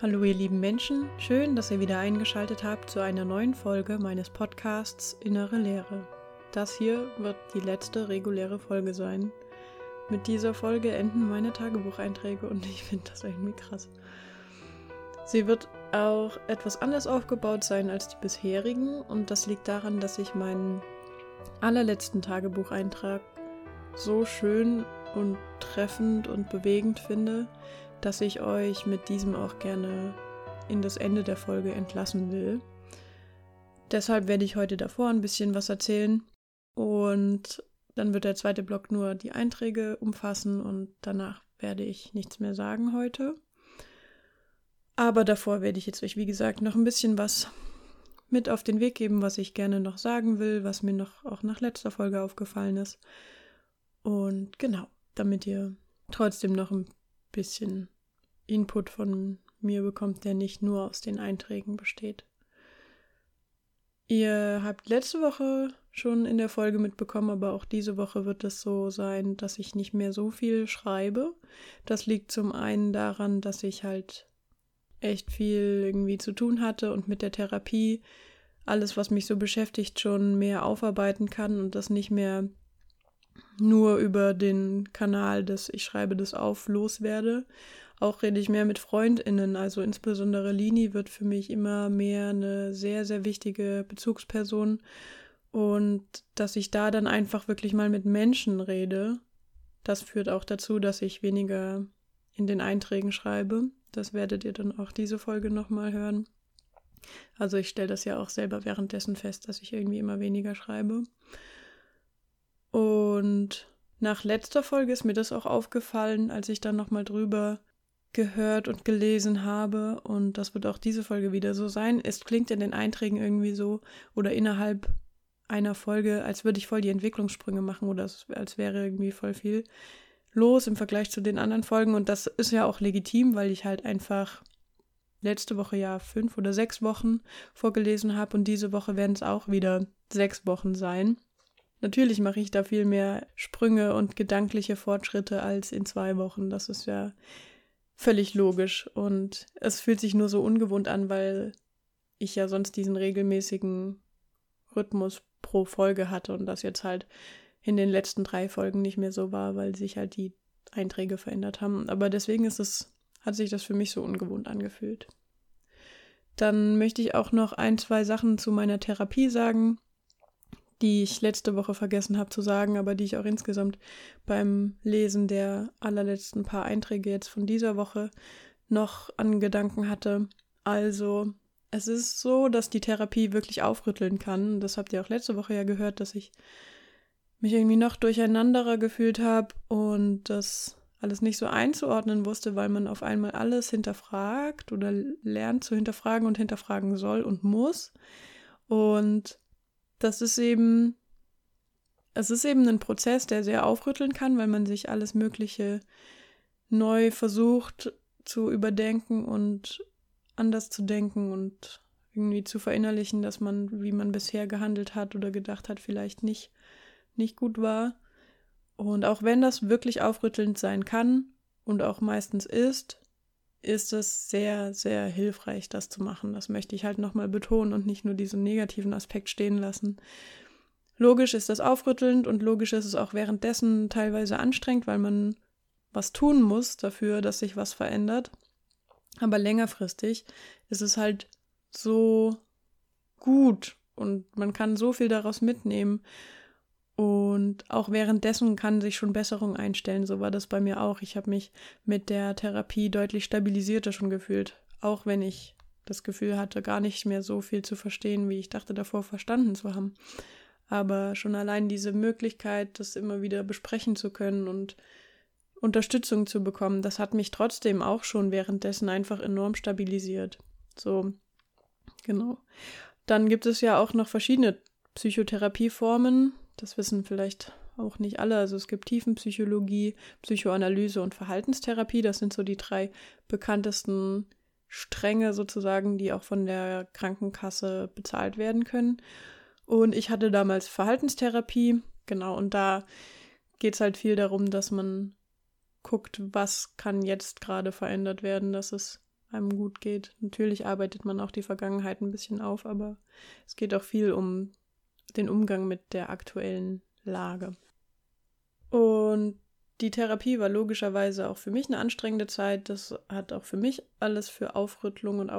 Hallo ihr lieben Menschen, schön, dass ihr wieder eingeschaltet habt zu einer neuen Folge meines Podcasts Innere Lehre. Das hier wird die letzte reguläre Folge sein. Mit dieser Folge enden meine Tagebucheinträge und ich finde das irgendwie krass. Sie wird auch etwas anders aufgebaut sein als die bisherigen und das liegt daran, dass ich meinen allerletzten Tagebucheintrag so schön und treffend und bewegend finde, dass ich euch mit diesem auch gerne in das Ende der Folge entlassen will. Deshalb werde ich heute davor ein bisschen was erzählen und dann wird der zweite Block nur die Einträge umfassen und danach werde ich nichts mehr sagen heute. Aber davor werde ich jetzt euch, wie gesagt, noch ein bisschen was mit auf den Weg geben, was ich gerne noch sagen will, was mir noch auch nach letzter Folge aufgefallen ist. Und genau, damit ihr trotzdem noch ein bisschen Input von mir bekommt, der nicht nur aus den Einträgen besteht. Ihr habt letzte Woche schon in der Folge mitbekommen, aber auch diese Woche wird es so sein, dass ich nicht mehr so viel schreibe. Das liegt zum einen daran, dass ich halt echt viel irgendwie zu tun hatte und mit der Therapie alles, was mich so beschäftigt, schon mehr aufarbeiten kann und das nicht mehr nur über den Kanal des Ich schreibe das auf loswerde. Auch rede ich mehr mit FreundInnen, also insbesondere Lini wird für mich immer mehr eine sehr, sehr wichtige Bezugsperson. Und dass ich da dann einfach wirklich mal mit Menschen rede, das führt auch dazu, dass ich weniger in den Einträgen schreibe. Das werdet ihr dann auch diese Folge nochmal hören. Also ich stelle das ja auch selber währenddessen fest, dass ich irgendwie immer weniger schreibe. Und nach letzter Folge ist mir das auch aufgefallen, als ich dann nochmal drüber gehört und gelesen habe. Und das wird auch diese Folge wieder so sein. Es klingt in den Einträgen irgendwie so oder innerhalb einer Folge, als würde ich voll die Entwicklungssprünge machen oder als wäre irgendwie voll viel los im Vergleich zu den anderen Folgen. Und das ist ja auch legitim, weil ich halt einfach letzte Woche ja fünf oder sechs Wochen vorgelesen habe und diese Woche werden es auch wieder sechs Wochen sein. Natürlich mache ich da viel mehr Sprünge und gedankliche Fortschritte als in zwei Wochen. Das ist ja völlig logisch und es fühlt sich nur so ungewohnt an, weil ich ja sonst diesen regelmäßigen Rhythmus pro Folge hatte und das jetzt halt in den letzten drei Folgen nicht mehr so war, weil sich halt die Einträge verändert haben. Aber deswegen ist es, hat sich das für mich so ungewohnt angefühlt. Dann möchte ich auch noch ein, zwei Sachen zu meiner Therapie sagen die ich letzte Woche vergessen habe zu sagen, aber die ich auch insgesamt beim Lesen der allerletzten paar Einträge jetzt von dieser Woche noch an Gedanken hatte. Also, es ist so, dass die Therapie wirklich aufrütteln kann. Das habt ihr auch letzte Woche ja gehört, dass ich mich irgendwie noch durcheinanderer gefühlt habe und das alles nicht so einzuordnen wusste, weil man auf einmal alles hinterfragt oder lernt zu hinterfragen und hinterfragen soll und muss. Und das ist eben, es ist eben ein Prozess, der sehr aufrütteln kann, weil man sich alles Mögliche neu versucht zu überdenken und anders zu denken und irgendwie zu verinnerlichen, dass man, wie man bisher gehandelt hat oder gedacht hat, vielleicht nicht, nicht gut war. Und auch wenn das wirklich aufrüttelnd sein kann und auch meistens ist, ist es sehr, sehr hilfreich, das zu machen. Das möchte ich halt nochmal betonen und nicht nur diesen negativen Aspekt stehen lassen. Logisch ist das aufrüttelnd und logisch ist es auch währenddessen teilweise anstrengend, weil man was tun muss dafür, dass sich was verändert. Aber längerfristig ist es halt so gut und man kann so viel daraus mitnehmen. Und auch währenddessen kann sich schon Besserung einstellen. So war das bei mir auch. Ich habe mich mit der Therapie deutlich stabilisierter schon gefühlt. Auch wenn ich das Gefühl hatte, gar nicht mehr so viel zu verstehen, wie ich dachte davor verstanden zu haben. Aber schon allein diese Möglichkeit, das immer wieder besprechen zu können und Unterstützung zu bekommen, das hat mich trotzdem auch schon währenddessen einfach enorm stabilisiert. So, genau. Dann gibt es ja auch noch verschiedene Psychotherapieformen, das wissen vielleicht auch nicht alle. Also es gibt Tiefenpsychologie, Psychoanalyse und Verhaltenstherapie. Das sind so die drei bekanntesten Stränge sozusagen, die auch von der Krankenkasse bezahlt werden können. Und ich hatte damals Verhaltenstherapie, genau, und da geht es halt viel darum, dass man guckt, was kann jetzt gerade verändert werden, dass es einem gut geht. Natürlich arbeitet man auch die Vergangenheit ein bisschen auf, aber es geht auch viel um den Umgang mit der aktuellen Lage. Und die Therapie war logischerweise auch für mich eine anstrengende Zeit. Das hat auch für mich alles für Aufrüttelung und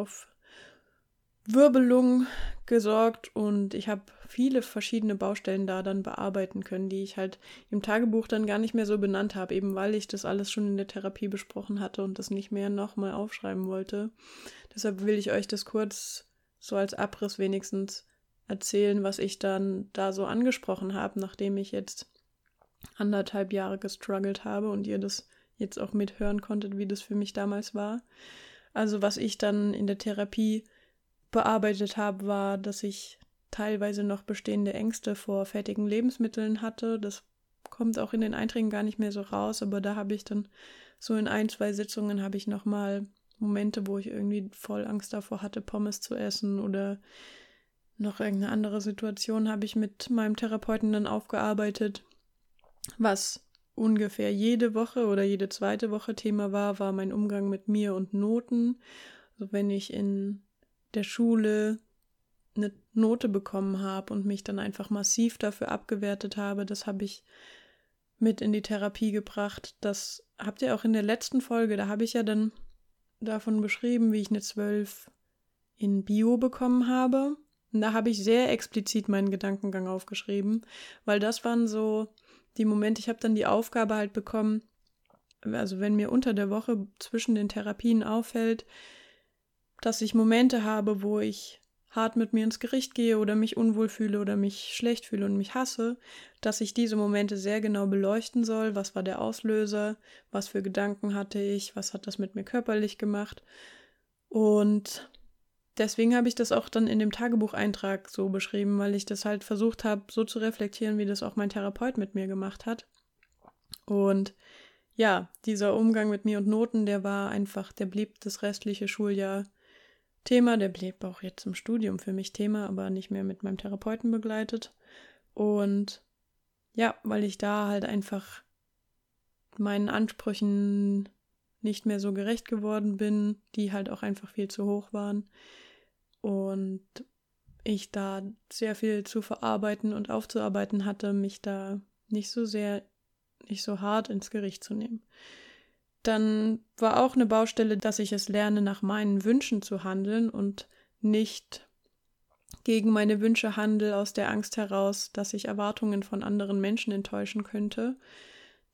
Aufwirbelung gesorgt und ich habe viele verschiedene Baustellen da dann bearbeiten können, die ich halt im Tagebuch dann gar nicht mehr so benannt habe, eben weil ich das alles schon in der Therapie besprochen hatte und das nicht mehr nochmal aufschreiben wollte. Deshalb will ich euch das kurz so als Abriss wenigstens erzählen, was ich dann da so angesprochen habe, nachdem ich jetzt anderthalb Jahre gestruggelt habe und ihr das jetzt auch mithören konntet, wie das für mich damals war. Also was ich dann in der Therapie bearbeitet habe, war, dass ich teilweise noch bestehende Ängste vor fertigen Lebensmitteln hatte. Das kommt auch in den Einträgen gar nicht mehr so raus, aber da habe ich dann so in ein, zwei Sitzungen habe ich nochmal Momente, wo ich irgendwie voll Angst davor hatte, Pommes zu essen oder noch irgendeine andere Situation habe ich mit meinem Therapeuten dann aufgearbeitet. Was ungefähr jede Woche oder jede zweite Woche Thema war, war mein Umgang mit mir und Noten. Also wenn ich in der Schule eine Note bekommen habe und mich dann einfach massiv dafür abgewertet habe, das habe ich mit in die Therapie gebracht. Das habt ihr auch in der letzten Folge, da habe ich ja dann davon beschrieben, wie ich eine 12 in Bio bekommen habe. Und da habe ich sehr explizit meinen Gedankengang aufgeschrieben, weil das waren so die Momente, ich habe dann die Aufgabe halt bekommen, also wenn mir unter der Woche zwischen den Therapien auffällt, dass ich Momente habe, wo ich hart mit mir ins Gericht gehe oder mich unwohl fühle oder mich schlecht fühle und mich hasse, dass ich diese Momente sehr genau beleuchten soll. Was war der Auslöser? Was für Gedanken hatte ich? Was hat das mit mir körperlich gemacht? Und deswegen habe ich das auch dann in dem Tagebucheintrag so beschrieben, weil ich das halt versucht habe, so zu reflektieren, wie das auch mein Therapeut mit mir gemacht hat. Und ja, dieser Umgang mit mir und Noten, der war einfach, der blieb das restliche Schuljahr Thema, der blieb auch jetzt im Studium für mich Thema, aber nicht mehr mit meinem Therapeuten begleitet. Und ja, weil ich da halt einfach meinen Ansprüchen nicht mehr so gerecht geworden bin, die halt auch einfach viel zu hoch waren und ich da sehr viel zu verarbeiten und aufzuarbeiten hatte, mich da nicht so sehr, nicht so hart ins Gericht zu nehmen. Dann war auch eine Baustelle, dass ich es lerne, nach meinen Wünschen zu handeln und nicht gegen meine Wünsche handle aus der Angst heraus, dass ich Erwartungen von anderen Menschen enttäuschen könnte.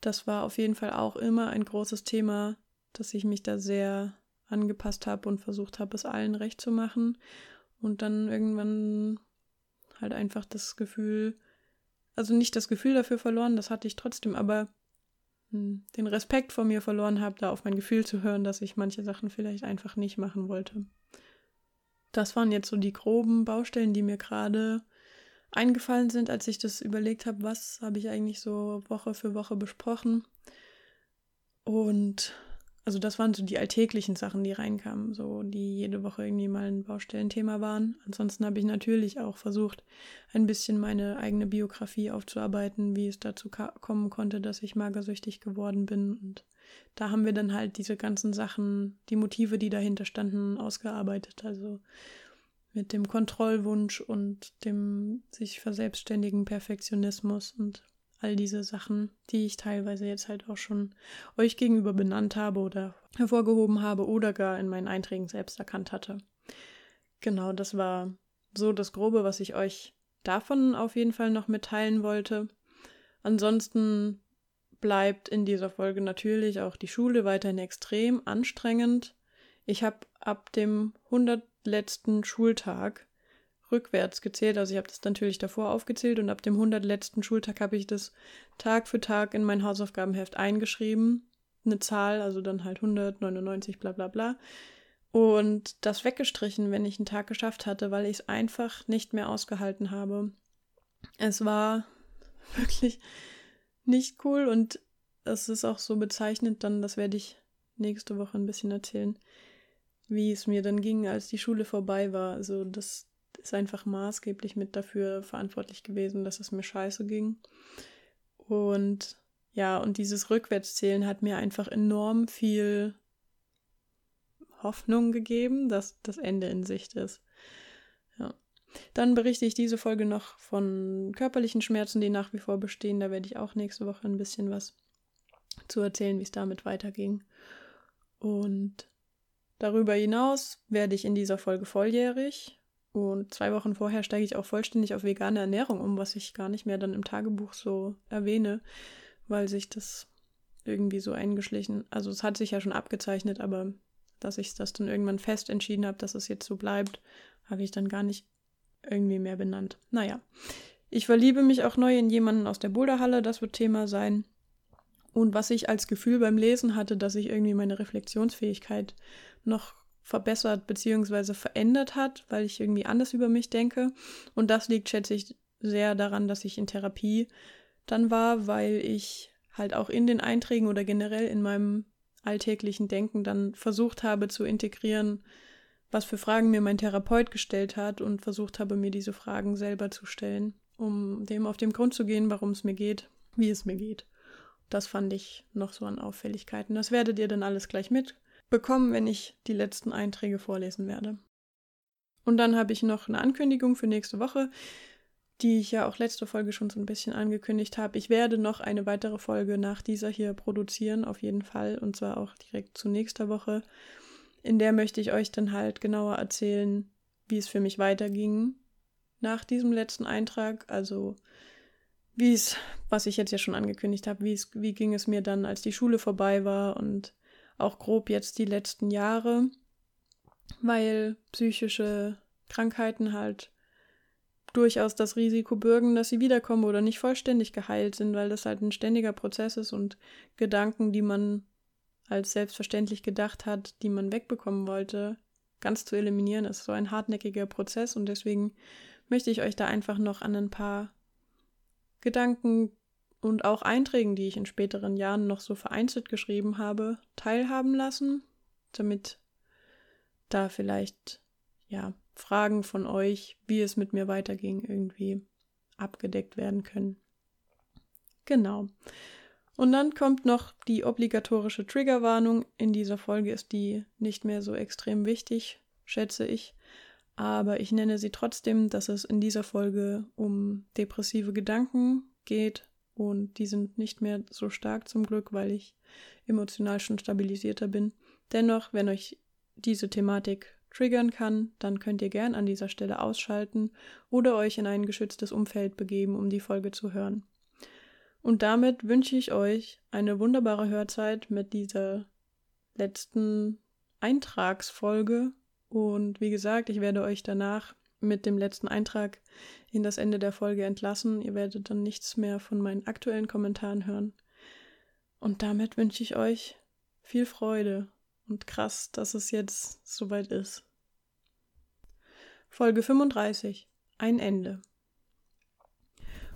Das war auf jeden Fall auch immer ein großes Thema, dass ich mich da sehr angepasst habe und versucht habe, es allen recht zu machen. Und dann irgendwann halt einfach das Gefühl, also nicht das Gefühl dafür verloren, das hatte ich trotzdem, aber hm, den Respekt vor mir verloren habe, da auf mein Gefühl zu hören, dass ich manche Sachen vielleicht einfach nicht machen wollte. Das waren jetzt so die groben Baustellen, die mir gerade eingefallen sind, als ich das überlegt habe, was habe ich eigentlich so Woche für Woche besprochen. Und also das waren so die alltäglichen Sachen, die reinkamen, so die jede Woche irgendwie mal ein Baustellenthema waren. Ansonsten habe ich natürlich auch versucht, ein bisschen meine eigene Biografie aufzuarbeiten, wie es dazu kommen konnte, dass ich magersüchtig geworden bin. Und da haben wir dann halt diese ganzen Sachen, die Motive, die dahinter standen, ausgearbeitet. Also mit dem Kontrollwunsch und dem sich verselbstständigen Perfektionismus und all diese Sachen, die ich teilweise jetzt halt auch schon euch gegenüber benannt habe oder hervorgehoben habe oder gar in meinen Einträgen selbst erkannt hatte. Genau, das war so das Grobe, was ich euch davon auf jeden Fall noch mitteilen wollte. Ansonsten bleibt in dieser Folge natürlich auch die Schule weiterhin extrem anstrengend. Ich habe ab dem 100 letzten Schultag rückwärts gezählt. Also ich habe das natürlich davor aufgezählt und ab dem 100 letzten Schultag habe ich das Tag für Tag in mein Hausaufgabenheft eingeschrieben. Eine Zahl, also dann halt 199, bla bla bla. Und das weggestrichen, wenn ich einen Tag geschafft hatte, weil ich es einfach nicht mehr ausgehalten habe. Es war wirklich nicht cool und es ist auch so bezeichnend dann, das werde ich nächste Woche ein bisschen erzählen, wie es mir dann ging, als die Schule vorbei war. Also das, ist einfach maßgeblich mit dafür verantwortlich gewesen, dass es mir scheiße ging. Und ja, und dieses Rückwärtszählen hat mir einfach enorm viel Hoffnung gegeben, dass das Ende in Sicht ist. Ja. Dann berichte ich diese Folge noch von körperlichen Schmerzen, die nach wie vor bestehen. Da werde ich auch nächste Woche ein bisschen was zu erzählen, wie es damit weiterging. Und darüber hinaus werde ich in dieser Folge volljährig. Und zwei Wochen vorher steige ich auch vollständig auf vegane Ernährung um, was ich gar nicht mehr dann im Tagebuch so erwähne, weil sich das irgendwie so eingeschlichen, also es hat sich ja schon abgezeichnet, aber dass ich das dann irgendwann fest entschieden habe, dass es jetzt so bleibt, habe ich dann gar nicht irgendwie mehr benannt. Naja, ich verliebe mich auch neu in jemanden aus der Boulderhalle, das wird Thema sein. Und was ich als Gefühl beim Lesen hatte, dass sich irgendwie meine Reflexionsfähigkeit noch verbessert bzw. verändert hat, weil ich irgendwie anders über mich denke. Und das liegt, schätze ich, sehr daran, dass ich in Therapie dann war, weil ich halt auch in den Einträgen oder generell in meinem alltäglichen Denken dann versucht habe zu integrieren, was für Fragen mir mein Therapeut gestellt hat und versucht habe, mir diese Fragen selber zu stellen, um dem auf den Grund zu gehen, warum es mir geht, wie es mir geht. Das fand ich noch so an Auffälligkeiten. Das werdet ihr dann alles gleich mitbekommen, wenn ich die letzten Einträge vorlesen werde. Und dann habe ich noch eine Ankündigung für nächste Woche die ich ja auch letzte Folge schon so ein bisschen angekündigt habe. Ich werde noch eine weitere Folge nach dieser hier produzieren, auf jeden Fall, und zwar auch direkt zu nächster Woche. In der möchte ich euch dann halt genauer erzählen, wie es für mich weiterging nach diesem letzten Eintrag. Also wie es, was ich jetzt ja schon angekündigt habe, wie es, wie ging es mir dann, als die Schule vorbei war und auch grob jetzt die letzten Jahre, weil psychische Krankheiten halt durchaus das Risiko bürgen, dass sie wiederkommen oder nicht vollständig geheilt sind, weil das halt ein ständiger Prozess ist und Gedanken, die man als selbstverständlich gedacht hat, die man wegbekommen wollte, ganz zu eliminieren, ist so ein hartnäckiger Prozess und deswegen möchte ich euch da einfach noch an ein paar Gedanken und auch Einträgen, die ich in späteren Jahren noch so vereinzelt geschrieben habe, teilhaben lassen, damit da vielleicht ja Fragen von euch, wie es mit mir weiterging, irgendwie abgedeckt werden können. Genau. Und dann kommt noch die obligatorische Triggerwarnung. In dieser Folge ist die nicht mehr so extrem wichtig, schätze ich. Aber ich nenne sie trotzdem, dass es in dieser Folge um depressive Gedanken geht. Und die sind nicht mehr so stark zum Glück, weil ich emotional schon stabilisierter bin. Dennoch, wenn euch diese Thematik triggern kann, dann könnt ihr gern an dieser Stelle ausschalten oder euch in ein geschütztes Umfeld begeben, um die Folge zu hören. Und damit wünsche ich euch eine wunderbare Hörzeit mit dieser letzten Eintragsfolge. Und wie gesagt, ich werde euch danach mit dem letzten Eintrag in das Ende der Folge entlassen. Ihr werdet dann nichts mehr von meinen aktuellen Kommentaren hören. Und damit wünsche ich euch viel Freude und krass, dass es jetzt soweit ist. Folge 35. Ein Ende.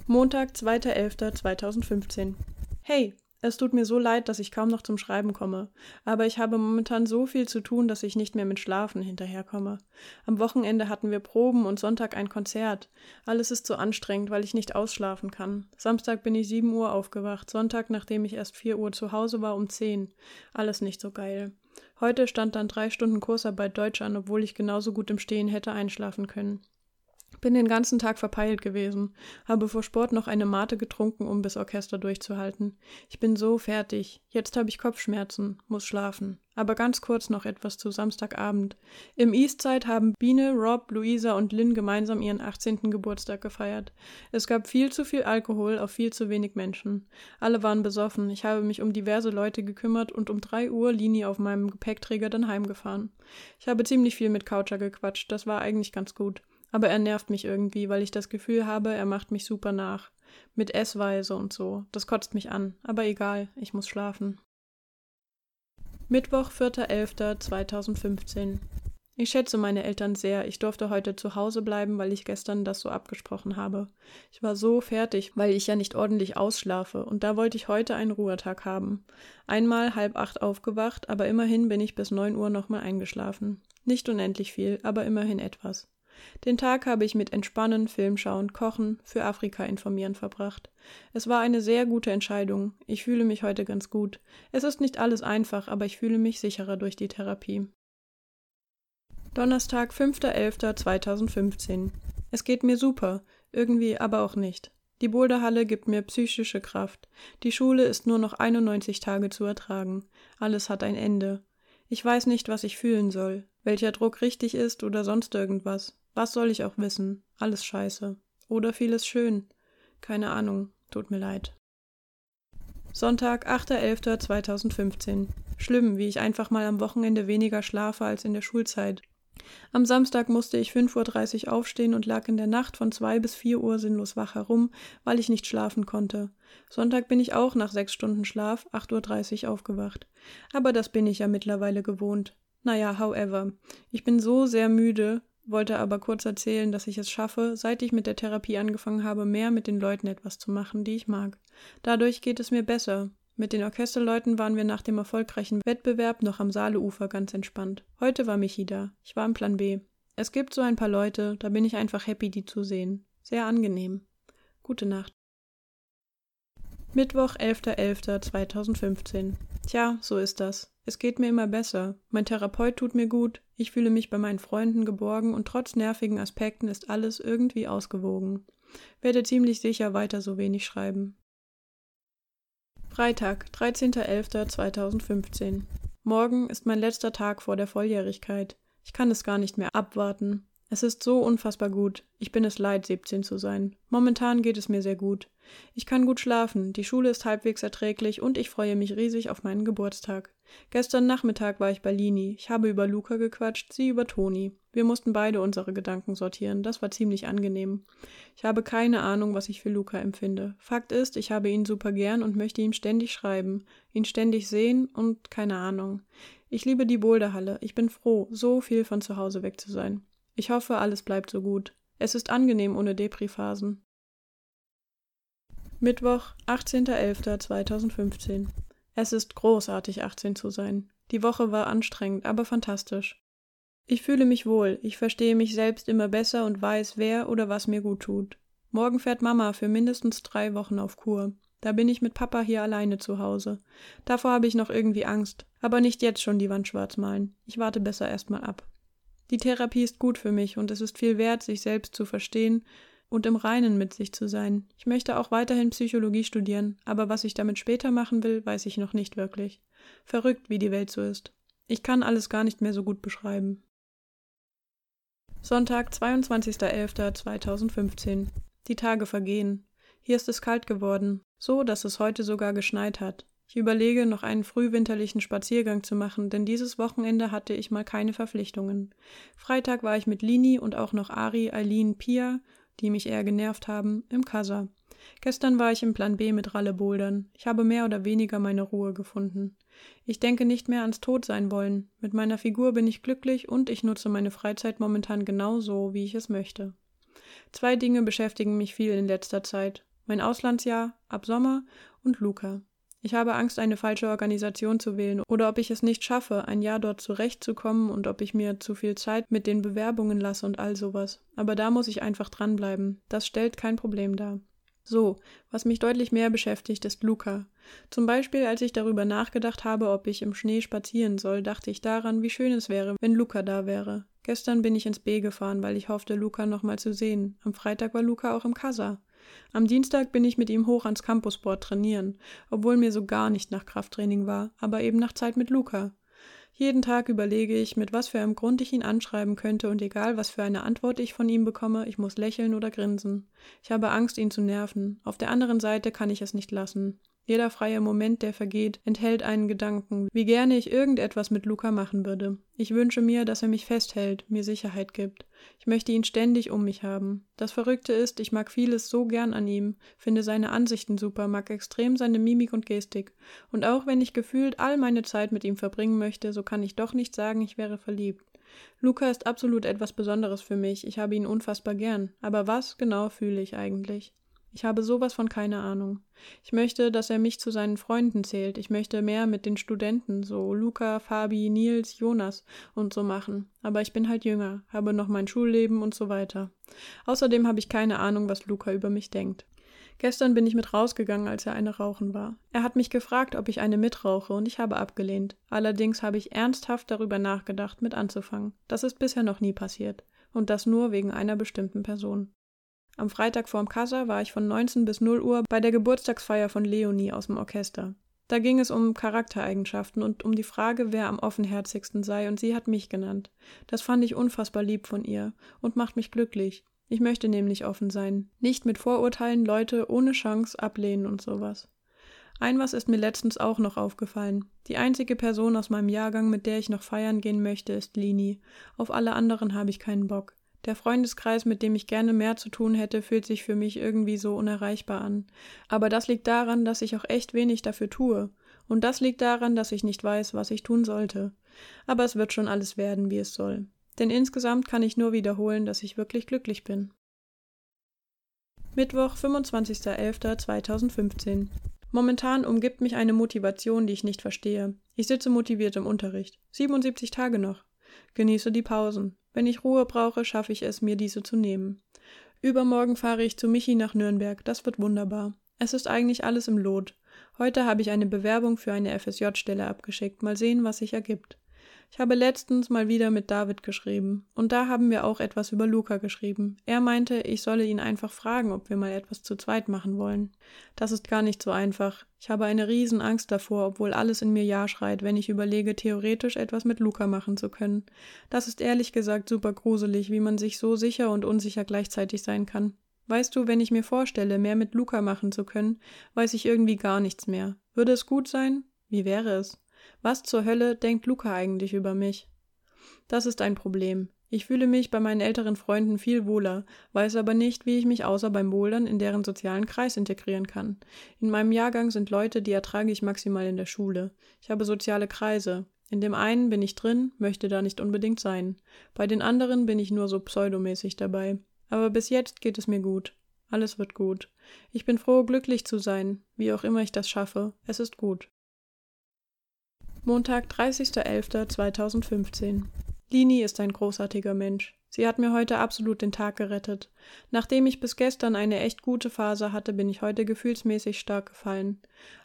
Montag, 2.11.2015. Hey, es tut mir so leid, dass ich kaum noch zum Schreiben komme, aber ich habe momentan so viel zu tun, dass ich nicht mehr mit Schlafen hinterherkomme. Am Wochenende hatten wir Proben und Sonntag ein Konzert. Alles ist so anstrengend, weil ich nicht ausschlafen kann. Samstag bin ich 7 Uhr aufgewacht, Sonntag, nachdem ich erst 4 Uhr zu Hause war, um 10. Alles nicht so geil. Heute stand dann drei Stunden Kursarbeit Deutsch an, obwohl ich genauso gut im Stehen hätte einschlafen können. Bin den ganzen Tag verpeilt gewesen, habe vor Sport noch eine Mate getrunken, um bis Orchester durchzuhalten. Ich bin so fertig. Jetzt habe ich Kopfschmerzen, muss schlafen. Aber ganz kurz noch etwas zu Samstagabend. Im Eastside haben Biene, Rob, Luisa und Lynn gemeinsam ihren 18. Geburtstag gefeiert. Es gab viel zu viel Alkohol auf viel zu wenig Menschen. Alle waren besoffen. Ich habe mich um diverse Leute gekümmert und um drei Uhr Lini auf meinem Gepäckträger dann heimgefahren. Ich habe ziemlich viel mit Coucher gequatscht. Das war eigentlich ganz gut. Aber er nervt mich irgendwie, weil ich das Gefühl habe, er macht mich super nach. Mit Essweise und so. Das kotzt mich an. Aber egal, ich muss schlafen. Mittwoch, 4.11.2015. Ich schätze meine Eltern sehr. Ich durfte heute zu Hause bleiben, weil ich gestern das so abgesprochen habe. Ich war so fertig, weil ich ja nicht ordentlich ausschlafe, und da wollte ich heute einen Ruhetag haben. Einmal halb acht aufgewacht, aber immerhin bin ich bis neun Uhr nochmal eingeschlafen. Nicht unendlich viel, aber immerhin etwas. Den Tag habe ich mit Entspannen, Filmschauen, Kochen, für Afrika informieren verbracht. Es war eine sehr gute Entscheidung. Ich fühle mich heute ganz gut. Es ist nicht alles einfach, aber ich fühle mich sicherer durch die Therapie. Donnerstag, 5.11.2015. Es geht mir super, irgendwie aber auch nicht. Die Boulderhalle gibt mir psychische Kraft. Die Schule ist nur noch 91 Tage zu ertragen. Alles hat ein Ende. Ich weiß nicht, was ich fühlen soll, welcher Druck richtig ist oder sonst irgendwas. Was soll ich auch wissen? Alles scheiße. Oder vieles schön. Keine Ahnung. Tut mir leid. Sonntag, 8.11.2015. Schlimm, wie ich einfach mal am Wochenende weniger schlafe als in der Schulzeit. Am Samstag musste ich 5.30 Uhr aufstehen und lag in der Nacht von 2 bis 4 Uhr sinnlos wach herum, weil ich nicht schlafen konnte. Sonntag bin ich auch nach sechs Stunden Schlaf, 8.30 Uhr aufgewacht. Aber das bin ich ja mittlerweile gewohnt. Naja, however. Ich bin so sehr müde, wollte aber kurz erzählen, dass ich es schaffe, seit ich mit der Therapie angefangen habe, mehr mit den Leuten etwas zu machen, die ich mag. Dadurch geht es mir besser. Mit den Orchesterleuten waren wir nach dem erfolgreichen Wettbewerb noch am Saaleufer ganz entspannt. Heute war Michi da. Ich war im Plan B. Es gibt so ein paar Leute, da bin ich einfach happy, die zu sehen. Sehr angenehm. Gute Nacht. Mittwoch, 11.11.2015. Tja, so ist das. Es geht mir immer besser. Mein Therapeut tut mir gut, ich fühle mich bei meinen Freunden geborgen und trotz nervigen Aspekten ist alles irgendwie ausgewogen. Werde ziemlich sicher weiter so wenig schreiben. Freitag, 13.11.2015. Morgen ist mein letzter Tag vor der Volljährigkeit. Ich kann es gar nicht mehr abwarten. Es ist so unfassbar gut. Ich bin es leid, 17 zu sein. Momentan geht es mir sehr gut. Ich kann gut schlafen, die Schule ist halbwegs erträglich und ich freue mich riesig auf meinen Geburtstag. Gestern Nachmittag war ich bei Lini. Ich habe über Luca gequatscht, sie über Toni. Wir mussten beide unsere Gedanken sortieren. Das war ziemlich angenehm. Ich habe keine Ahnung, was ich für Luca empfinde. Fakt ist, ich habe ihn super gern und möchte ihm ständig schreiben, ihn ständig sehen und keine Ahnung. Ich liebe die Boulderhalle. Ich bin froh, so viel von zu Hause weg zu sein. Ich hoffe, alles bleibt so gut. Es ist angenehm ohne Depri-Phasen. Mittwoch, 18.11.2015. Es ist großartig, 18 zu sein. Die Woche war anstrengend, aber fantastisch. Ich fühle mich wohl, ich verstehe mich selbst immer besser und weiß, wer oder was mir gut tut. Morgen fährt Mama für mindestens drei Wochen auf Kur. Da bin ich mit Papa hier alleine zu Hause. Davor habe ich noch irgendwie Angst, aber nicht jetzt schon die Wand schwarz malen. Ich warte besser erstmal ab. Die Therapie ist gut für mich und es ist viel wert, sich selbst zu verstehen und im Reinen mit sich zu sein. Ich möchte auch weiterhin Psychologie studieren, aber was ich damit später machen will, weiß ich noch nicht wirklich. Verrückt, wie die Welt so ist. Ich kann alles gar nicht mehr so gut beschreiben. Sonntag, 22.11.2015. Die Tage vergehen. Hier ist es kalt geworden, so dass es heute sogar geschneit hat. Ich überlege, noch einen frühwinterlichen Spaziergang zu machen, denn dieses Wochenende hatte ich mal keine Verpflichtungen. Freitag war ich mit Lini und auch noch Ari, Eileen, Pia, die mich eher genervt haben, im Kassa. Gestern war ich im Plan B mit Ralle Bouldern. Ich habe mehr oder weniger meine Ruhe gefunden. Ich denke nicht mehr ans Todsein wollen. Mit meiner Figur bin ich glücklich und ich nutze meine Freizeit momentan genau so, wie ich es möchte. Zwei Dinge beschäftigen mich viel in letzter Zeit. Mein Auslandsjahr ab Sommer und Luca. Ich habe Angst, eine falsche Organisation zu wählen oder ob ich es nicht schaffe, ein Jahr dort zurechtzukommen und ob ich mir zu viel Zeit mit den Bewerbungen lasse und all sowas. Aber da muss ich einfach dranbleiben. Das stellt kein Problem dar. So, was mich deutlich mehr beschäftigt, ist Luca. Zum Beispiel, als ich darüber nachgedacht habe, ob ich im Schnee spazieren soll, dachte ich daran, wie schön es wäre, wenn Luca da wäre. Gestern bin ich ins B gefahren, weil ich hoffte, Luca nochmal zu sehen. Am Freitag war Luca auch im Casa. Am Dienstag bin ich mit ihm hoch ans Campusboard trainieren, obwohl mir so gar nicht nach Krafttraining war, aber eben nach Zeit mit Luca. Jeden Tag überlege ich, mit was für einem Grund ich ihn anschreiben könnte und egal, was für eine Antwort ich von ihm bekomme, ich muss lächeln oder grinsen. Ich habe Angst, ihn zu nerven. Auf der anderen Seite kann ich es nicht lassen. Jeder freie Moment, der vergeht, enthält einen Gedanken, wie gerne ich irgendetwas mit Luca machen würde. Ich wünsche mir, dass er mich festhält, mir Sicherheit gibt. Ich möchte ihn ständig um mich haben. Das Verrückte ist, ich mag vieles so gern an ihm, finde seine Ansichten super, mag extrem seine Mimik und Gestik. Und auch wenn ich gefühlt all meine Zeit mit ihm verbringen möchte, so kann ich doch nicht sagen, ich wäre verliebt. Luca ist absolut etwas Besonderes für mich, ich habe ihn unfassbar gern. Aber was genau fühle ich eigentlich? Ich habe sowas von keine Ahnung. Ich möchte, dass er mich zu seinen Freunden zählt. Ich möchte mehr mit den Studenten, so Luca, Fabi, Nils, Jonas und so machen. Aber ich bin halt jünger, habe noch mein Schulleben und so weiter. Außerdem habe ich keine Ahnung, was Luca über mich denkt. Gestern bin ich mit rausgegangen, als er eine rauchen war. Er hat mich gefragt, ob ich eine mitrauche, und ich habe abgelehnt. Allerdings habe ich ernsthaft darüber nachgedacht, mit anzufangen. Das ist bisher noch nie passiert. Und das nur wegen einer bestimmten Person. Am Freitag vorm Kassa war ich von 19 bis 0 Uhr bei der Geburtstagsfeier von Leonie aus dem Orchester. Da ging es um Charaktereigenschaften und um die Frage, wer am offenherzigsten sei, und sie hat mich genannt. Das fand ich unfassbar lieb von ihr und macht mich glücklich. Ich möchte nämlich offen sein. Nicht mit Vorurteilen Leute ohne Chance ablehnen und sowas. Ein was ist mir letztens auch noch aufgefallen. Die einzige Person aus meinem Jahrgang, mit der ich noch feiern gehen möchte, ist Lini. Auf alle anderen habe ich keinen Bock. Der Freundeskreis, mit dem ich gerne mehr zu tun hätte, fühlt sich für mich irgendwie so unerreichbar an. Aber das liegt daran, dass ich auch echt wenig dafür tue. Und das liegt daran, dass ich nicht weiß, was ich tun sollte. Aber es wird schon alles werden, wie es soll denn insgesamt kann ich nur wiederholen, dass ich wirklich glücklich bin. Mittwoch, 25.11.2015. Momentan umgibt mich eine Motivation, die ich nicht verstehe. Ich sitze motiviert im Unterricht. 77 Tage noch. Genieße die Pausen. Wenn ich Ruhe brauche, schaffe ich es, mir diese zu nehmen. Übermorgen fahre ich zu Michi nach Nürnberg. Das wird wunderbar. Es ist eigentlich alles im Lot. Heute habe ich eine Bewerbung für eine FSJ-Stelle abgeschickt. Mal sehen, was sich ergibt. Ich habe letztens mal wieder mit David geschrieben. Und da haben wir auch etwas über Luca geschrieben. Er meinte, ich solle ihn einfach fragen, ob wir mal etwas zu zweit machen wollen. Das ist gar nicht so einfach. Ich habe eine Riesenangst davor, obwohl alles in mir Ja schreit, wenn ich überlege, theoretisch etwas mit Luca machen zu können. Das ist ehrlich gesagt super gruselig, wie man sich so sicher und unsicher gleichzeitig sein kann. Weißt du, wenn ich mir vorstelle, mehr mit Luca machen zu können, weiß ich irgendwie gar nichts mehr. Würde es gut sein? Wie wäre es? Was zur Hölle denkt Luca eigentlich über mich? Das ist ein Problem. Ich fühle mich bei meinen älteren Freunden viel wohler, weiß aber nicht, wie ich mich außer beim Bouldern in deren sozialen Kreis integrieren kann. In meinem Jahrgang sind Leute, die ertrage ich maximal in der Schule. Ich habe soziale Kreise. In dem einen bin ich drin, möchte da nicht unbedingt sein. Bei den anderen bin ich nur so pseudomäßig dabei. Aber bis jetzt geht es mir gut. Alles wird gut. Ich bin froh, glücklich zu sein, wie auch immer ich das schaffe. Es ist gut. Montag, 30.11.2015. Lini ist ein großartiger Mensch. Sie hat mir heute absolut den Tag gerettet. Nachdem ich bis gestern eine echt gute Phase hatte, bin ich heute gefühlsmäßig stark gefallen.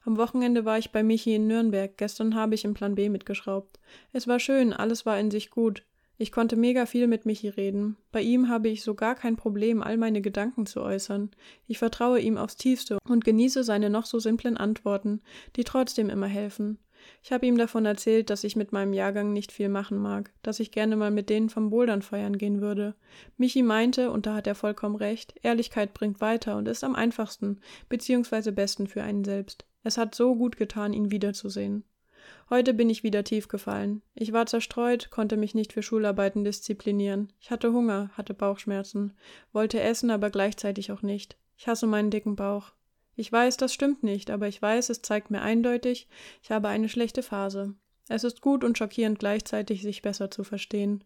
Am Wochenende war ich bei Michi in Nürnberg, gestern habe ich im Plan B mitgeschraubt. Es war schön, alles war in sich gut. Ich konnte mega viel mit Michi reden. Bei ihm habe ich so gar kein Problem, all meine Gedanken zu äußern. Ich vertraue ihm aufs tiefste und genieße seine noch so simplen Antworten, die trotzdem immer helfen. Ich habe ihm davon erzählt, dass ich mit meinem Jahrgang nicht viel machen mag, dass ich gerne mal mit denen vom Bouldern feiern gehen würde. Michi meinte, und da hat er vollkommen recht, Ehrlichkeit bringt weiter und ist am einfachsten, beziehungsweise besten für einen selbst. Es hat so gut getan, ihn wiederzusehen. Heute bin ich wieder tief gefallen. Ich war zerstreut, konnte mich nicht für Schularbeiten disziplinieren. Ich hatte Hunger, hatte Bauchschmerzen, wollte essen, aber gleichzeitig auch nicht. Ich hasse meinen dicken Bauch. Ich weiß, das stimmt nicht, aber ich weiß, es zeigt mir eindeutig, ich habe eine schlechte Phase. Es ist gut und schockierend gleichzeitig, sich besser zu verstehen.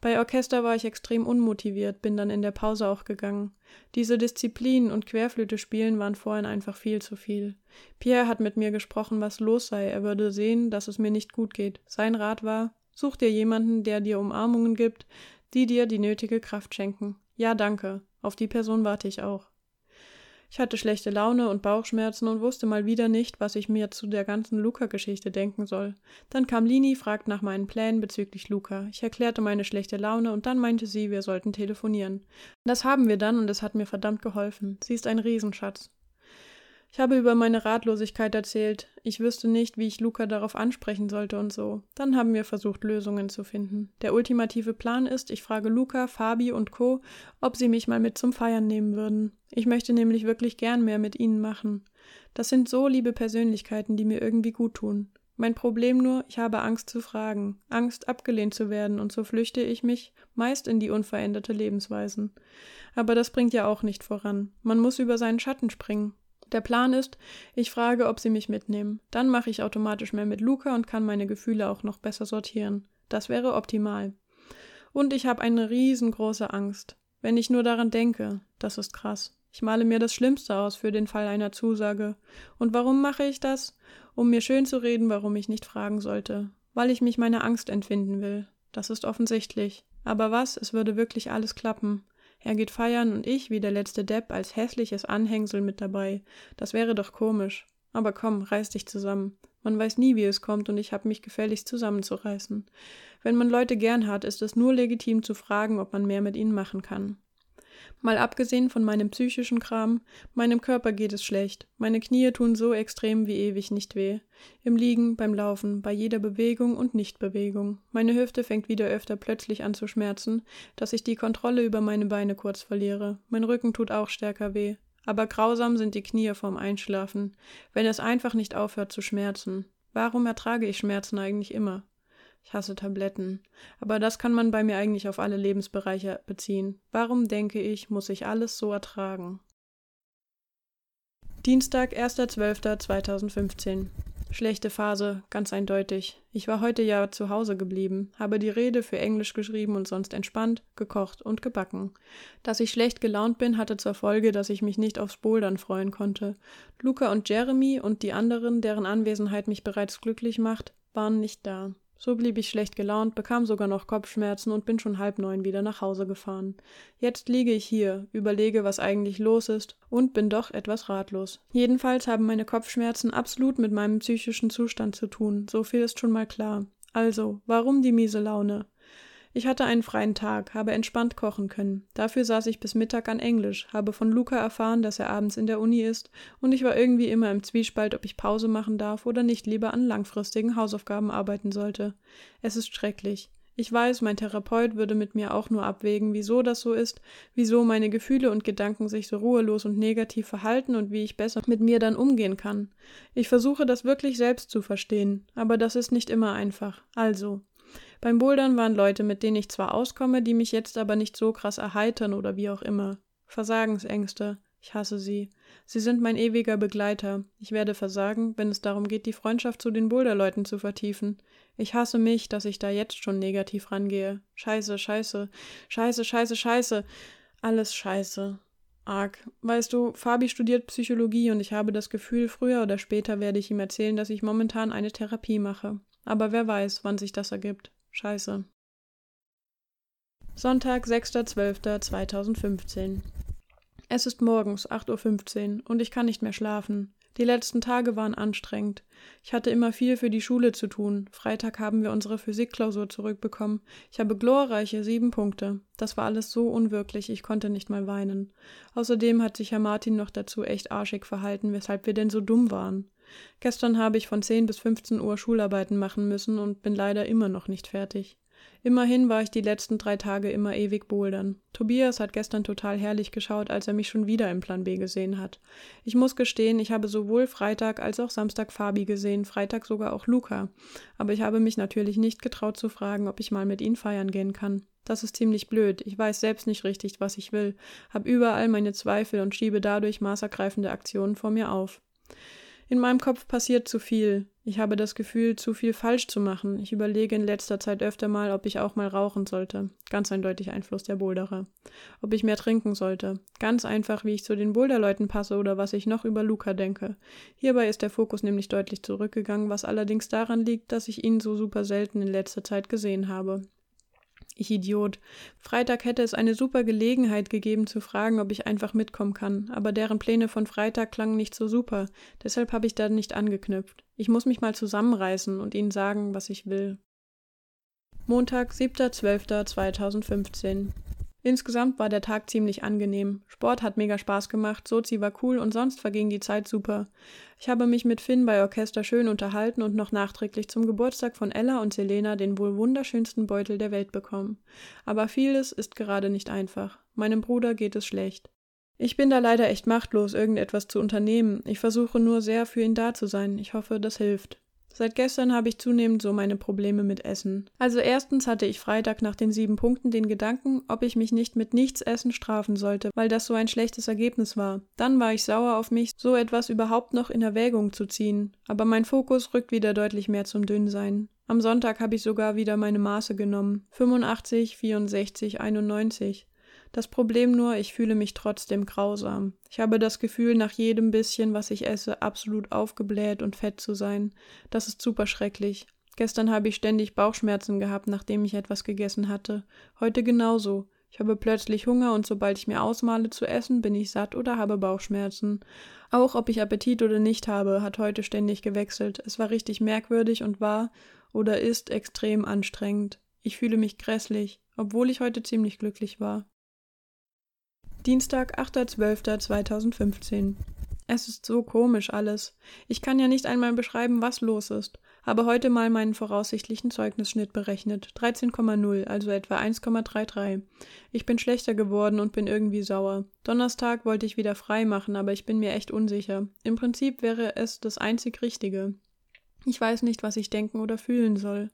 Bei Orchester war ich extrem unmotiviert, bin dann in der Pause auch gegangen. Diese Disziplin und Querflöte spielen waren vorhin einfach viel zu viel. Pierre hat mit mir gesprochen, was los sei, er würde sehen, dass es mir nicht gut geht. Sein Rat war, such dir jemanden, der dir Umarmungen gibt, die dir die nötige Kraft schenken. Ja, danke. Auf die Person warte ich auch. Ich hatte schlechte Laune und Bauchschmerzen und wusste mal wieder nicht, was ich mir zu der ganzen Luca-Geschichte denken soll. Dann kam Lini, fragt nach meinen Plänen bezüglich Luca. Ich erklärte meine schlechte Laune und dann meinte sie, wir sollten telefonieren. Das haben wir dann und es hat mir verdammt geholfen. Sie ist ein Riesenschatz. Ich habe über meine Ratlosigkeit erzählt. Ich wüsste nicht, wie ich Luca darauf ansprechen sollte und so. Dann haben wir versucht, Lösungen zu finden. Der ultimative Plan ist, ich frage Luca, Fabi und Co., ob sie mich mal mit zum Feiern nehmen würden. Ich möchte nämlich wirklich gern mehr mit ihnen machen. Das sind so liebe Persönlichkeiten, die mir irgendwie gut tun. Mein Problem nur, ich habe Angst zu fragen, Angst abgelehnt zu werden, und so flüchte ich mich meist in die unveränderte Lebensweisen. Aber das bringt ja auch nicht voran. Man muss über seinen Schatten springen. Der Plan ist, ich frage, ob sie mich mitnehmen. Dann mache ich automatisch mehr mit Luca und kann meine Gefühle auch noch besser sortieren. Das wäre optimal. Und ich habe eine riesengroße Angst. Wenn ich nur daran denke, das ist krass. Ich male mir das Schlimmste aus für den Fall einer Zusage. Und warum mache ich das? Um mir schön zu reden, warum ich nicht fragen sollte. Weil ich mich meiner Angst entwinden will. Das ist offensichtlich. Aber was? Es würde wirklich alles klappen. Er geht feiern und ich, wie der letzte Depp, als hässliches Anhängsel mit dabei. Das wäre doch komisch. Aber komm, reiß dich zusammen. Man weiß nie, wie es kommt, und ich habe mich gefälligst zusammenzureißen. Wenn man Leute gern hat, ist es nur legitim zu fragen, ob man mehr mit ihnen machen kann. Mal abgesehen von meinem psychischen Kram, meinem Körper geht es schlecht. Meine Knie tun so extrem wie ewig nicht weh. Im Liegen, beim Laufen, bei jeder Bewegung und Nichtbewegung. Meine Hüfte fängt wieder öfter plötzlich an zu schmerzen, dass ich die Kontrolle über meine Beine kurz verliere. Mein Rücken tut auch stärker weh. Aber grausam sind die Knie vorm Einschlafen, wenn es einfach nicht aufhört zu schmerzen. Warum ertrage ich Schmerzen eigentlich immer? Ich hasse Tabletten. Aber das kann man bei mir eigentlich auf alle Lebensbereiche beziehen. Warum denke ich, muss ich alles so ertragen? Dienstag, 1.12.2015. Schlechte Phase, ganz eindeutig. Ich war heute ja zu Hause geblieben, habe die Rede für Englisch geschrieben und sonst entspannt, gekocht und gebacken. Dass ich schlecht gelaunt bin, hatte zur Folge, dass ich mich nicht aufs Bouldern freuen konnte. Luca und Jeremy und die anderen, deren Anwesenheit mich bereits glücklich macht, waren nicht da. So blieb ich schlecht gelaunt, bekam sogar noch Kopfschmerzen und bin schon halb neun wieder nach Hause gefahren. Jetzt liege ich hier, überlege, was eigentlich los ist und bin doch etwas ratlos. Jedenfalls haben meine Kopfschmerzen absolut mit meinem psychischen Zustand zu tun, so viel ist schon mal klar. Also, warum die miese Laune? Ich hatte einen freien Tag, habe entspannt kochen können. Dafür saß ich bis Mittag an Englisch, habe von Luca erfahren, dass er abends in der Uni ist, und ich war irgendwie immer im Zwiespalt, ob ich Pause machen darf oder nicht lieber an langfristigen Hausaufgaben arbeiten sollte. Es ist schrecklich. Ich weiß, mein Therapeut würde mit mir auch nur abwägen, wieso das so ist, wieso meine Gefühle und Gedanken sich so ruhelos und negativ verhalten und wie ich besser mit mir dann umgehen kann. Ich versuche das wirklich selbst zu verstehen, aber das ist nicht immer einfach. Also, beim Bouldern waren Leute, mit denen ich zwar auskomme, die mich jetzt aber nicht so krass erheitern oder wie auch immer. Versagensängste. Ich hasse sie. Sie sind mein ewiger Begleiter. Ich werde versagen, wenn es darum geht, die Freundschaft zu den Boulderleuten zu vertiefen. Ich hasse mich, dass ich da jetzt schon negativ rangehe. Scheiße, scheiße, scheiße, scheiße, scheiße. Alles scheiße. Arg. Weißt du, Fabi studiert Psychologie und ich habe das Gefühl, früher oder später werde ich ihm erzählen, dass ich momentan eine Therapie mache. Aber wer weiß, wann sich das ergibt. Scheiße. Sonntag, 6.12.2015. Es ist morgens 8.15 Uhr und ich kann nicht mehr schlafen. Die letzten Tage waren anstrengend. Ich hatte immer viel für die Schule zu tun. Freitag haben wir unsere Physikklausur zurückbekommen. Ich habe glorreiche sieben Punkte. Das war alles so unwirklich, ich konnte nicht mal weinen. Außerdem hat sich Herr Martin noch dazu echt arschig verhalten, weshalb wir denn so dumm waren. Gestern habe ich von 10 bis 15 Uhr Schularbeiten machen müssen und bin leider immer noch nicht fertig. Immerhin war ich die letzten drei Tage immer ewig bouldern. Tobias hat gestern total herrlich geschaut, als er mich schon wieder im Plan B gesehen hat. Ich muss gestehen, ich habe sowohl Freitag als auch Samstag Fabi gesehen, Freitag sogar auch Luca. Aber ich habe mich natürlich nicht getraut zu fragen, ob ich mal mit ihnen feiern gehen kann. Das ist ziemlich blöd. Ich weiß selbst nicht richtig, was ich will, hab überall meine Zweifel und schiebe dadurch maßergreifende Aktionen vor mir auf. In meinem Kopf passiert zu viel. Ich habe das Gefühl, zu viel falsch zu machen. Ich überlege in letzter Zeit öfter mal, ob ich auch mal rauchen sollte. Ganz eindeutig Einfluss der Boulderer. Ob ich mehr trinken sollte. Ganz einfach, wie ich zu den Boulderleuten passe oder was ich noch über Luca denke. Hierbei ist der Fokus nämlich deutlich zurückgegangen, was allerdings daran liegt, dass ich ihn so super selten in letzter Zeit gesehen habe. Ich Idiot. Freitag hätte es eine super Gelegenheit gegeben zu fragen, ob ich einfach mitkommen kann, aber deren Pläne von Freitag klangen nicht so super, deshalb habe ich da nicht angeknüpft. Ich muss mich mal zusammenreißen und ihnen sagen, was ich will. Montag, 7.12.2015 Insgesamt war der Tag ziemlich angenehm. Sport hat mega Spaß gemacht, Sozi war cool und sonst verging die Zeit super. Ich habe mich mit Finn bei Orchester schön unterhalten und noch nachträglich zum Geburtstag von Ella und Selena den wohl wunderschönsten Beutel der Welt bekommen. Aber vieles ist gerade nicht einfach. Meinem Bruder geht es schlecht. Ich bin da leider echt machtlos, irgendetwas zu unternehmen. Ich versuche nur sehr für ihn da zu sein. Ich hoffe, das hilft. Seit gestern habe ich zunehmend so meine Probleme mit Essen. Also erstens hatte ich Freitag nach den sieben Punkten den Gedanken, ob ich mich nicht mit nichts essen strafen sollte, weil das so ein schlechtes Ergebnis war. Dann war ich sauer auf mich, so etwas überhaupt noch in Erwägung zu ziehen. Aber mein Fokus rückt wieder deutlich mehr zum Dünnsein. Am Sonntag habe ich sogar wieder meine Maße genommen. 85, 64, 91. Das Problem nur, ich fühle mich trotzdem grausam. Ich habe das Gefühl, nach jedem bisschen, was ich esse, absolut aufgebläht und fett zu sein. Das ist super schrecklich. Gestern habe ich ständig Bauchschmerzen gehabt, nachdem ich etwas gegessen hatte. Heute genauso. Ich habe plötzlich Hunger und sobald ich mir ausmale zu essen, bin ich satt oder habe Bauchschmerzen. Auch ob ich Appetit oder nicht habe, hat heute ständig gewechselt. Es war richtig merkwürdig und war oder ist extrem anstrengend. Ich fühle mich grässlich, obwohl ich heute ziemlich glücklich war. Dienstag, 8.12.2015 es ist so komisch alles. Ich kann ja nicht einmal beschreiben, was los ist. Habe heute mal meinen voraussichtlichen Zeugnisschnitt berechnet. 13,0, also etwa 1,33. Ich bin schlechter geworden und bin irgendwie sauer. Donnerstag wollte ich wieder frei machen, aber ich bin mir echt unsicher. Im Prinzip wäre es das einzig Richtige. Ich weiß nicht, was ich denken oder fühlen soll.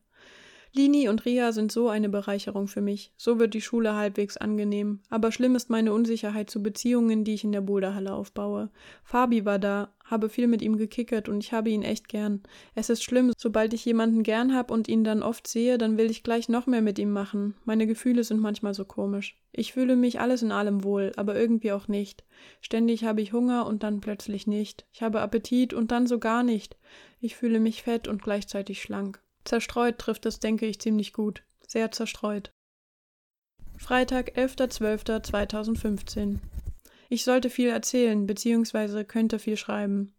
Lini und Ria sind so eine Bereicherung für mich. So wird die Schule halbwegs angenehm. Aber schlimm ist meine Unsicherheit zu Beziehungen, die ich in der Boulderhalle aufbaue. Fabi war da, habe viel mit ihm gekickert und ich habe ihn echt gern. Es ist schlimm, sobald ich jemanden gern hab und ihn dann oft sehe, dann will ich gleich noch mehr mit ihm machen. Meine Gefühle sind manchmal so komisch. Ich fühle mich alles in allem wohl, aber irgendwie auch nicht. Ständig habe ich Hunger und dann plötzlich nicht. Ich habe Appetit und dann so gar nicht. Ich fühle mich fett und gleichzeitig schlank. Zerstreut trifft es, denke ich, ziemlich gut. Sehr zerstreut. Freitag, 11.12.2015. Ich sollte viel erzählen, beziehungsweise könnte viel schreiben.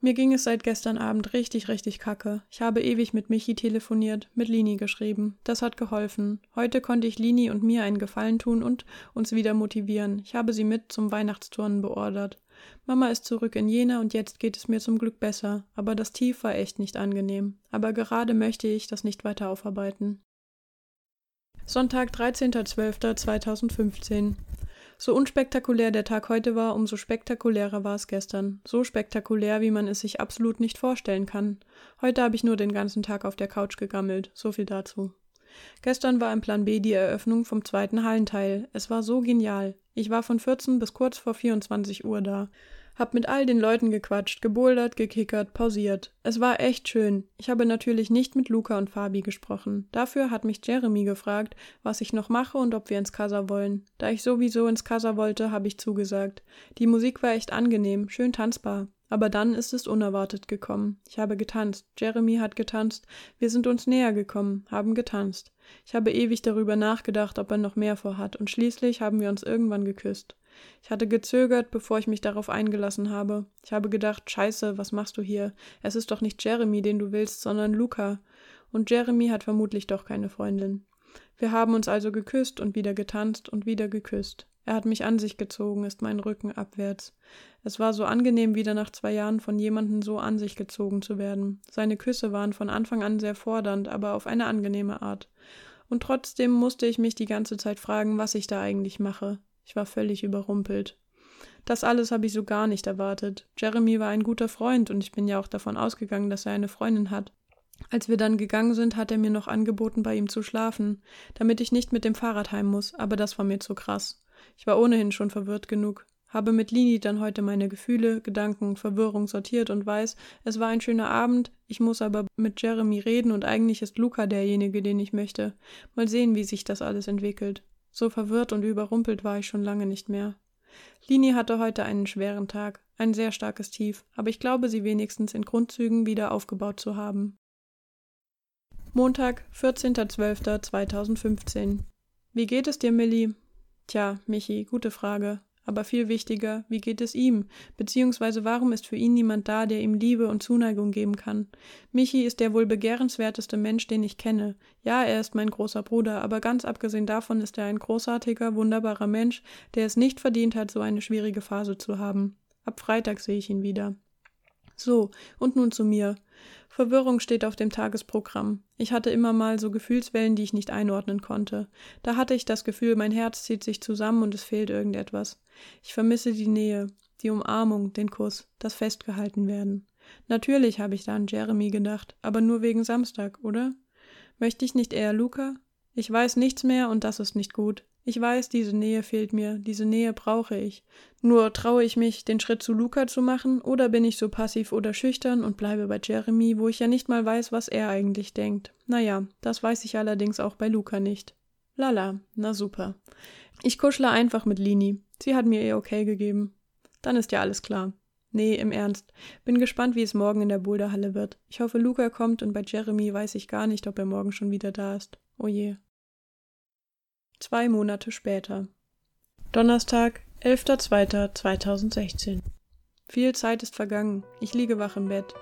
Mir ging es seit gestern Abend richtig, richtig kacke. Ich habe ewig mit Michi telefoniert, mit Lini geschrieben. Das hat geholfen. Heute konnte ich Lini und mir einen Gefallen tun und uns wieder motivieren. Ich habe sie mit zum Weihnachtsturnen beordert. Mama ist zurück in Jena und jetzt geht es mir zum Glück besser, aber das Tief war echt nicht angenehm. Aber gerade möchte ich das nicht weiter aufarbeiten. Sonntag, 13.12.2015. So unspektakulär der Tag heute war, umso spektakulärer war es gestern. So spektakulär, wie man es sich absolut nicht vorstellen kann. Heute habe ich nur den ganzen Tag auf der Couch gegammelt. So viel dazu. Gestern war im Plan B die Eröffnung vom zweiten Hallenteil. Es war so genial. Ich war von 14 bis kurz vor 24 Uhr da. Hab mit all den Leuten gequatscht, gebouldert, gekickert, pausiert. Es war echt schön. Ich habe natürlich nicht mit Luca und Fabi gesprochen. Dafür hat mich Jeremy gefragt, was ich noch mache und ob wir ins Casa wollen. Da ich sowieso ins Casa wollte, habe ich zugesagt. Die Musik war echt angenehm, schön tanzbar. Aber dann ist es unerwartet gekommen. Ich habe getanzt, Jeremy hat getanzt, wir sind uns näher gekommen, haben getanzt. Ich habe ewig darüber nachgedacht, ob er noch mehr vorhat, und schließlich haben wir uns irgendwann geküsst. Ich hatte gezögert, bevor ich mich darauf eingelassen habe. Ich habe gedacht, scheiße, was machst du hier? Es ist doch nicht Jeremy, den du willst, sondern Luca. Und Jeremy hat vermutlich doch keine Freundin. Wir haben uns also geküsst und wieder getanzt und wieder geküsst. Er hat mich an sich gezogen, ist mein Rücken abwärts. Es war so angenehm, wieder nach zwei Jahren von jemandem so an sich gezogen zu werden. Seine Küsse waren von Anfang an sehr fordernd, aber auf eine angenehme Art. Und trotzdem musste ich mich die ganze Zeit fragen, was ich da eigentlich mache. Ich war völlig überrumpelt. Das alles habe ich so gar nicht erwartet. Jeremy war ein guter Freund und ich bin ja auch davon ausgegangen, dass er eine Freundin hat. Als wir dann gegangen sind, hat er mir noch angeboten, bei ihm zu schlafen, damit ich nicht mit dem Fahrrad heim muss, aber das war mir zu krass. Ich war ohnehin schon verwirrt genug, habe mit Lini dann heute meine Gefühle, Gedanken, Verwirrung sortiert und weiß, es war ein schöner Abend, ich muss aber mit Jeremy reden und eigentlich ist Luca derjenige, den ich möchte. Mal sehen, wie sich das alles entwickelt. So verwirrt und überrumpelt war ich schon lange nicht mehr. Lini hatte heute einen schweren Tag, ein sehr starkes Tief, aber ich glaube, sie wenigstens in Grundzügen wieder aufgebaut zu haben. Montag, 14.12.2015. Wie geht es dir, Millie? Tja, Michi, gute Frage. Aber viel wichtiger, wie geht es ihm? Beziehungsweise warum ist für ihn niemand da, der ihm Liebe und Zuneigung geben kann? Michi ist der wohl begehrenswerteste Mensch, den ich kenne. Ja, er ist mein großer Bruder, aber ganz abgesehen davon ist er ein großartiger, wunderbarer Mensch, der es nicht verdient hat, so eine schwierige Phase zu haben. Ab Freitag sehe ich ihn wieder. So, und nun zu mir. Verwirrung steht auf dem Tagesprogramm. Ich hatte immer mal so Gefühlswellen, die ich nicht einordnen konnte. Da hatte ich das Gefühl, mein Herz zieht sich zusammen und es fehlt irgendetwas. Ich vermisse die Nähe, die Umarmung, den Kuss, das Festgehaltenwerden. Natürlich habe ich da an Jeremy gedacht, aber nur wegen Samstag, oder? Möchte ich nicht eher Luca? Ich weiß nichts mehr und das ist nicht gut. Ich weiß, diese Nähe fehlt mir, diese Nähe brauche ich. Nur traue ich mich, den Schritt zu Luca zu machen, oder bin ich so passiv oder schüchtern und bleibe bei Jeremy, wo ich ja nicht mal weiß, was er eigentlich denkt. Naja, das weiß ich allerdings auch bei Luca nicht. Lala, na super. Ich kuschle einfach mit Lini. Sie hat mir ihr okay gegeben. Dann ist ja alles klar. Nee, im Ernst. Bin gespannt, wie es morgen in der Boulderhalle wird. Ich hoffe, Luca kommt und bei Jeremy weiß ich gar nicht, ob er morgen schon wieder da ist. Oh je. Zwei Monate später. Donnerstag, 11.02.2016. Viel Zeit ist vergangen. Ich liege wach im Bett.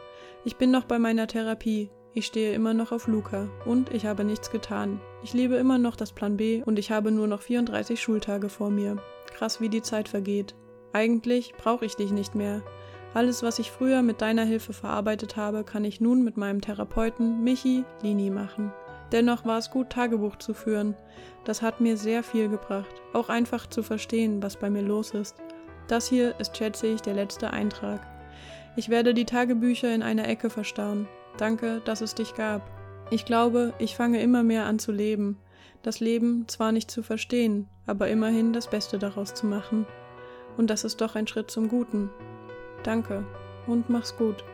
Ich bin noch bei meiner Therapie. Ich stehe immer noch auf Luca und ich habe nichts getan. Ich lebe immer noch das Plan B und ich habe nur noch 34 Schultage vor mir. Krass, wie die Zeit vergeht. Eigentlich brauche ich dich nicht mehr. Alles, was ich früher mit deiner Hilfe verarbeitet habe, kann ich nun mit meinem Therapeuten Michi Lini machen. Dennoch war es gut, Tagebuch zu führen. Das hat mir sehr viel gebracht, auch einfach zu verstehen, was bei mir los ist. Das hier ist, schätze ich, der letzte Eintrag. Ich werde die Tagebücher in einer Ecke verstauen. Danke, dass es dich gab. Ich glaube, ich fange immer mehr an zu leben. Das Leben zwar nicht zu verstehen, aber immerhin das Beste daraus zu machen. Und das ist doch ein Schritt zum Guten. Danke und mach's gut.